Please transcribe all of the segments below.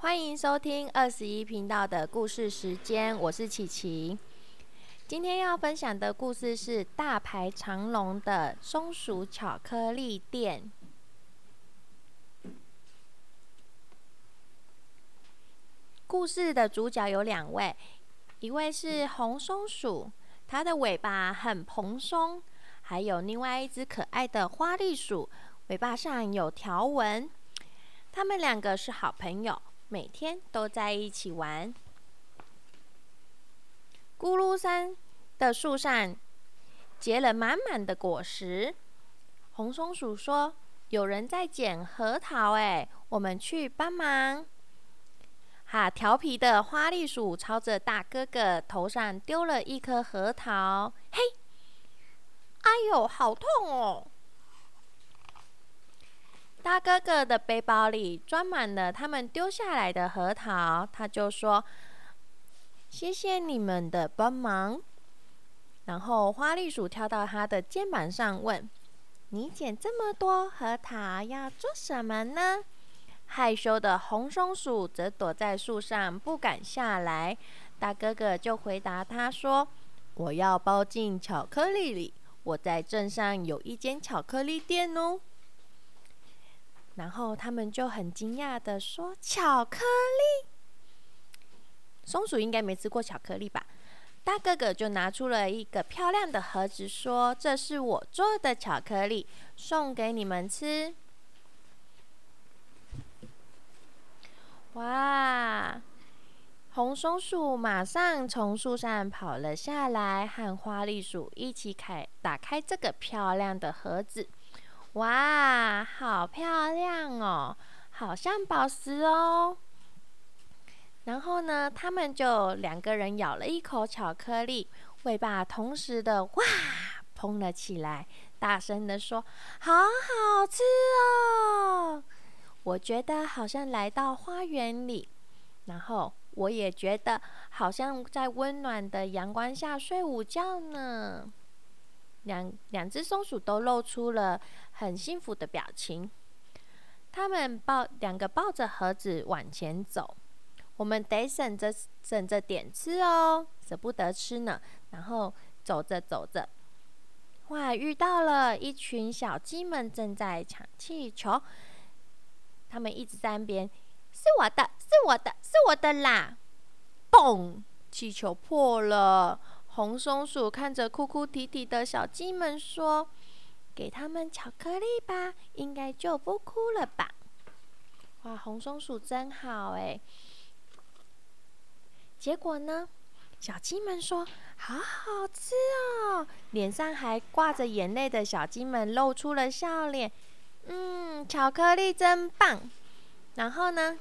欢迎收听二十一频道的故事时间，我是琪琪。今天要分享的故事是大排长龙的松鼠巧克力店。故事的主角有两位，一位是红松鼠，它的尾巴很蓬松；还有另外一只可爱的花栗鼠，尾巴上有条纹。他们两个是好朋友，每天都在一起玩。咕噜山的树上结了满满的果实。红松鼠说：“有人在捡核桃，哎，我们去帮忙。”哈，调皮的花栗鼠朝着大哥哥头上丢了一颗核桃。嘿，哎呦，好痛哦！大哥哥的背包里装满了他们丢下来的核桃，他就说：“谢谢你们的帮忙。”然后花栗鼠跳到他的肩膀上问：“你捡这么多核桃要做什么呢？”害羞的红松鼠则躲在树上，不敢下来。大哥哥就回答他说：“我要包进巧克力里，我在镇上有一间巧克力店哦。”然后他们就很惊讶的说：“巧克力？松鼠应该没吃过巧克力吧？”大哥哥就拿出了一个漂亮的盒子，说：“这是我做的巧克力，送给你们吃。”哇！红松鼠马上从树上跑了下来，和花栗鼠一起开打开这个漂亮的盒子。哇，好漂亮哦，好像宝石哦。然后呢，他们就两个人咬了一口巧克力，尾巴同时的哇碰了起来，大声的说：“好好吃哦！”我觉得好像来到花园里，然后我也觉得好像在温暖的阳光下睡午觉呢。两两只松鼠都露出了很幸福的表情。他们抱两个抱着盒子往前走，我们得省着省着点吃哦，舍不得吃呢。然后走着走着，哇，遇到了一群小鸡们正在抢气球。他们一直在那边，是我的，是我的，是我的啦！嘣，气球破了。红松鼠看着哭哭啼啼的小鸡们说：“给他们巧克力吧，应该就不哭了吧？”哇，红松鼠真好哎！结果呢，小鸡们说：“好好吃哦！”脸上还挂着眼泪的小鸡们露出了笑脸。嗯，巧克力真棒。然后呢，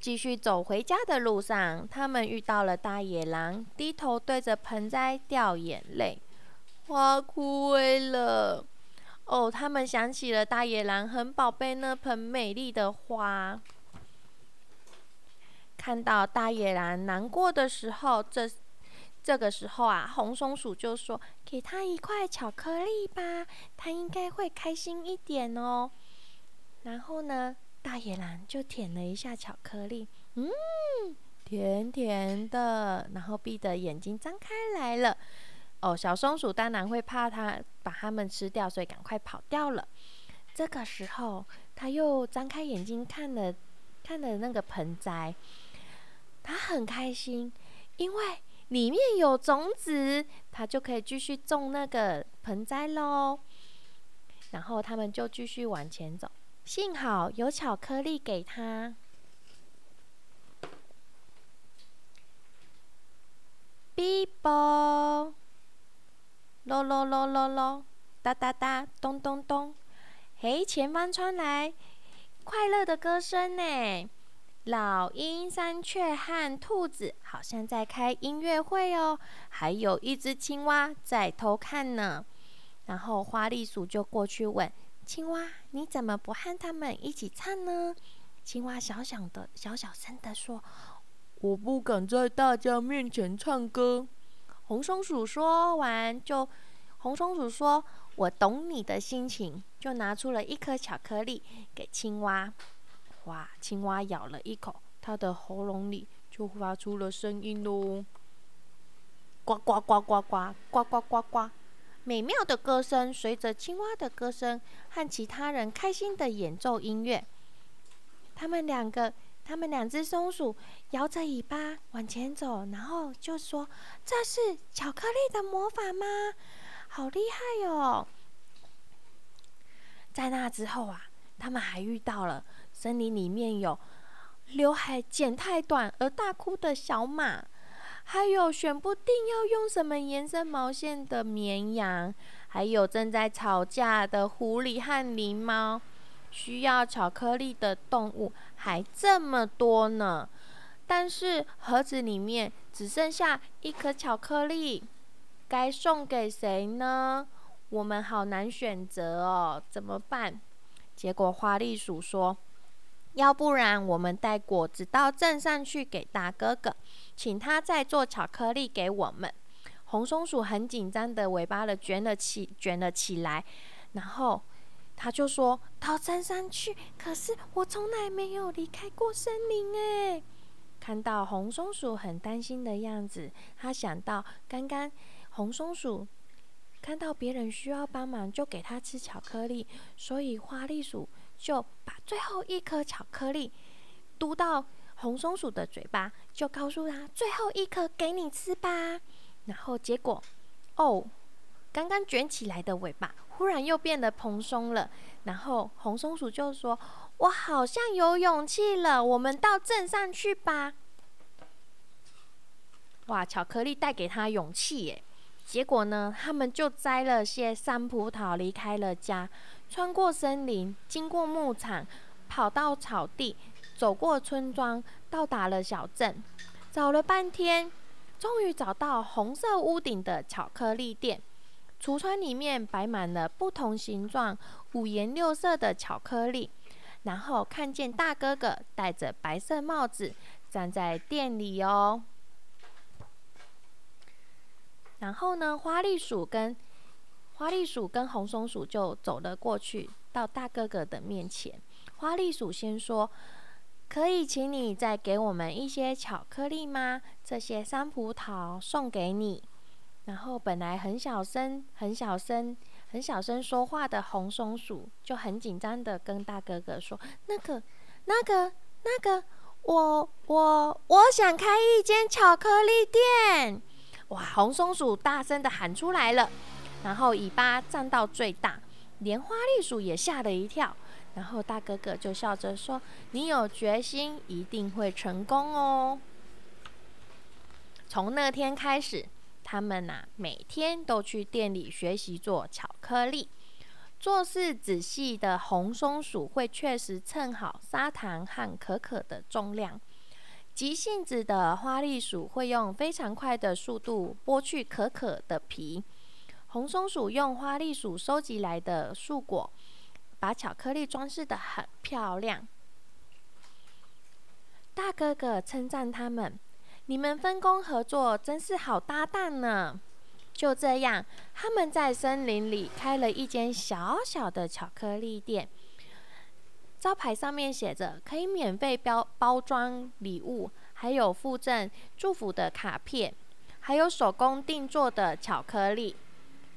继续走回家的路上，他们遇到了大野狼，低头对着盆栽掉眼泪，花枯萎了。哦，他们想起了大野狼很宝贝那盆美丽的花。看到大野狼难过的时候，这。这个时候啊，红松鼠就说：“给他一块巧克力吧，他应该会开心一点哦。”然后呢，大野狼就舔了一下巧克力，嗯，甜甜的。然后闭着眼睛张开来了。哦，小松鼠当然会怕它把它们吃掉，所以赶快跑掉了。这个时候，它又张开眼睛看了看了那个盆栽，它很开心，因为。里面有种子，它就可以继续种那个盆栽喽。然后他们就继续往前走，幸好有巧克力给他。哔啵，咯咯咯咯咯，哒哒哒，咚咚咚。嘿，前方传来快乐的歌声呢。老鹰、山雀和兔子好像在开音乐会哦，还有一只青蛙在偷看呢。然后花栗鼠就过去问青蛙：“你怎么不和他们一起唱呢？”青蛙小小的、小小声的说：“我不敢在大家面前唱歌。”红松鼠说完，就红松鼠说：“我懂你的心情。”就拿出了一颗巧克力给青蛙。哇，青蛙咬了一口，它的喉咙里就发出了声音喽，呱呱呱呱呱呱呱呱呱，美妙的歌声随着青蛙的歌声和其他人开心的演奏音乐，他们两个。他们两只松鼠摇着尾巴往前走，然后就说：“这是巧克力的魔法吗？好厉害哟！”在那之后啊，他们还遇到了森林里面有刘海剪太短而大哭的小马，还有选不定要用什么颜色毛线的绵羊，还有正在吵架的狐狸和狸猫。需要巧克力的动物还这么多呢，但是盒子里面只剩下一颗巧克力，该送给谁呢？我们好难选择哦，怎么办？结果花栗鼠说：“要不然我们带果子到镇上去给大哥哥，请他再做巧克力给我们。”红松鼠很紧张的尾巴的卷了起卷了起来，然后。他就说到山上去，可是我从来没有离开过森林哎。看到红松鼠很担心的样子，他想到刚刚红松鼠看到别人需要帮忙，就给他吃巧克力，所以花栗鼠就把最后一颗巧克力嘟到红松鼠的嘴巴，就告诉他最后一颗给你吃吧。然后结果，哦。刚刚卷起来的尾巴忽然又变得蓬松了，然后红松鼠就说：“我好像有勇气了，我们到镇上去吧。”哇，巧克力带给他勇气耶！结果呢，他们就摘了些山葡萄，离开了家，穿过森林，经过牧场，跑到草地，走过村庄，到达了小镇，找了半天，终于找到红色屋顶的巧克力店。橱窗里面摆满了不同形状、五颜六色的巧克力，然后看见大哥哥戴着白色帽子站在店里哦。然后呢，花栗鼠跟花栗鼠跟红松鼠就走了过去，到大哥哥的面前。花栗鼠先说：“可以请你再给我们一些巧克力吗？这些山葡萄送给你。”然后本来很小声、很小声、很小声说话的红松鼠就很紧张的跟大哥哥说：“那个、那个、那个，我、我、我想开一间巧克力店！”哇！红松鼠大声的喊出来了，然后尾巴站到最大，连花栗鼠也吓了一跳。然后大哥哥就笑着说：“你有决心，一定会成功哦！”从那天开始。他们呐，每天都去店里学习做巧克力。做事仔细的红松鼠会确实称好砂糖和可可的重量。急性子的花栗鼠会用非常快的速度剥去可可的皮。红松鼠用花栗鼠收集来的树果，把巧克力装饰的很漂亮。大哥哥称赞他们。你们分工合作，真是好搭档呢。就这样，他们在森林里开了一间小小的巧克力店，招牌上面写着可以免费包包装礼物，还有附赠祝福的卡片，还有手工定做的巧克力。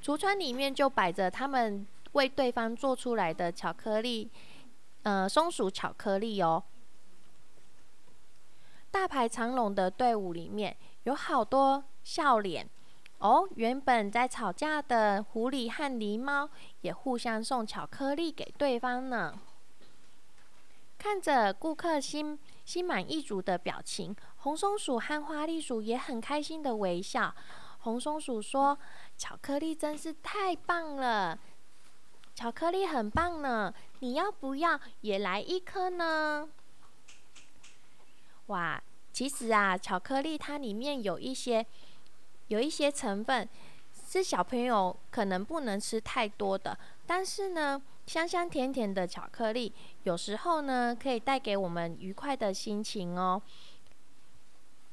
橱窗里面就摆着他们为对方做出来的巧克力，呃，松鼠巧克力哦。大排长龙的队伍里面有好多笑脸哦。原本在吵架的狐狸和狸猫也互相送巧克力给对方呢。看着顾客心心满意足的表情，红松鼠和花栗鼠也很开心的微笑。红松鼠说：“巧克力真是太棒了，巧克力很棒呢，你要不要也来一颗呢？”哇，其实啊，巧克力它里面有一些有一些成分是小朋友可能不能吃太多的，但是呢，香香甜甜的巧克力有时候呢可以带给我们愉快的心情哦。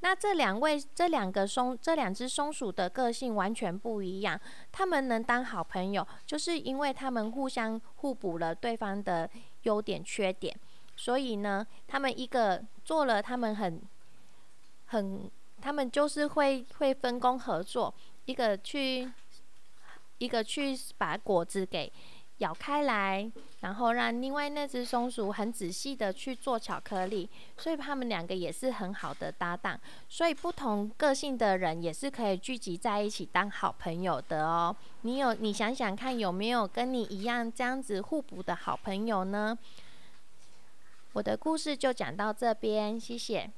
那这两位这两个松这两只松鼠的个性完全不一样，他们能当好朋友，就是因为他们互相互补了对方的优点缺点。所以呢，他们一个做了，他们很很，他们就是会会分工合作，一个去一个去把果子给。咬开来，然后让另外那只松鼠很仔细的去做巧克力，所以他们两个也是很好的搭档。所以不同个性的人也是可以聚集在一起当好朋友的哦。你有你想想看，有没有跟你一样这样子互补的好朋友呢？我的故事就讲到这边，谢谢。